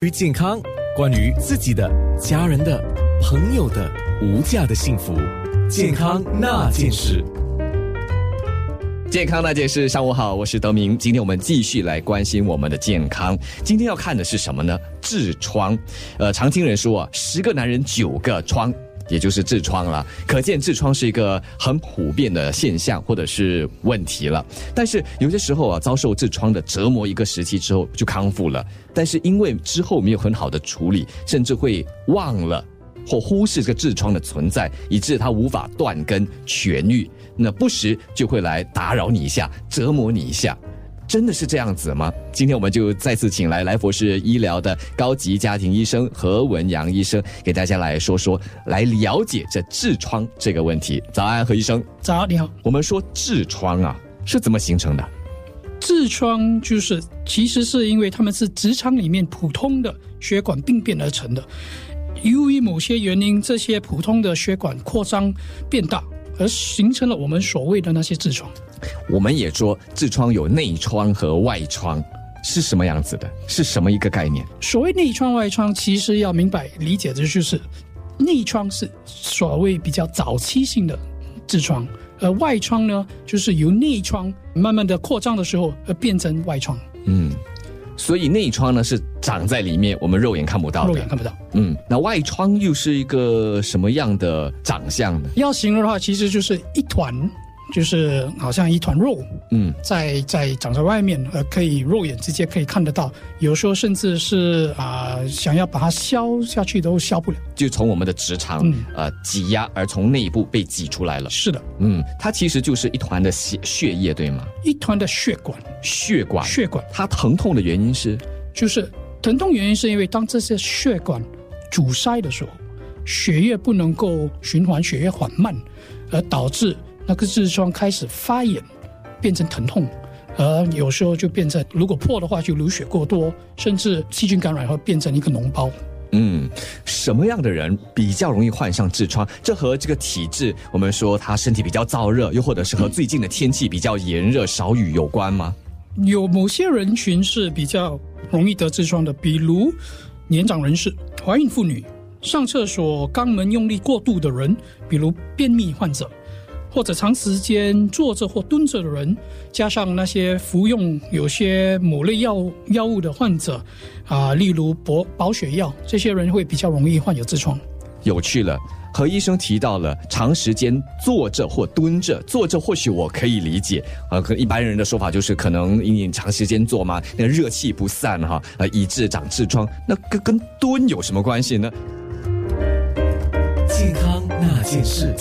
关于健康，关于自己的、家人的、朋友的无价的幸福，健康那件事。健康那件事，上午好，我是德明。今天我们继续来关心我们的健康。今天要看的是什么呢？痔疮。呃，常听人说啊，十个男人九个疮，也就是痔疮了。可见痔疮是一个很普遍的现象或者是问题了。但是有些时候啊，遭受痔疮的折磨一个时期之后就康复了，但是因为之后没有很好的处理，甚至会忘了。或忽视这个痔疮的存在，以致它无法断根痊愈，那不时就会来打扰你一下，折磨你一下，真的是这样子吗？今天我们就再次请来来佛士医疗的高级家庭医生何文阳医生，给大家来说说，来了解这痔疮这个问题。早安，何医生。早，你好。我们说痔疮啊是怎么形成的？痔疮就是其实是因为他们是直肠里面普通的血管病变而成的。由于某些原因，这些普通的血管扩张变大，而形成了我们所谓的那些痔疮。我们也说痔疮有内疮和外疮，是什么样子的？是什么一个概念？所谓内疮、外疮，其实要明白理解的就是内疮是所谓比较早期性的痔疮，而外疮呢，就是由内疮慢慢的扩张的时候而变成外疮。嗯。所以内疮呢是长在里面，我们肉眼看不到的。肉眼看不到。嗯，那外疮又是一个什么样的长相呢？要形容的话，其实就是一团。就是好像一团肉，嗯，在在长在外面，呃，可以肉眼直接可以看得到。有时候甚至是啊，想要把它消下去都消不了，就从我们的直肠呃挤压而从内部被挤出来了。是的，嗯，它其实就是一团的血血液，对吗？一团的血管，血管，血管。它疼痛的原因是，就是疼痛原因是因为当这些血管阻塞的时候，血液不能够循环，血液缓慢，而导致。那个痔疮开始发炎，变成疼痛，而有时候就变成，如果破的话就流血过多，甚至细菌感染会变成一个脓包。嗯，什么样的人比较容易患上痔疮？这和这个体质，我们说他身体比较燥热，又或者是和最近的天气比较炎热、少雨有关吗？有某些人群是比较容易得痔疮的，比如年长人士、怀孕妇女、上厕所肛门用力过度的人，比如便秘患者。或者长时间坐着或蹲着的人，加上那些服用有些某类药药物的患者，啊，例如保保血药，这些人会比较容易患有痔疮。有趣了，何医生提到了长时间坐着或蹲着，坐着或许我可以理解，啊，可一般人的说法就是可能因为长时间坐嘛，那热气不散哈，呃，以致长痔疮。那跟跟蹲有什么关系呢？健康那件事。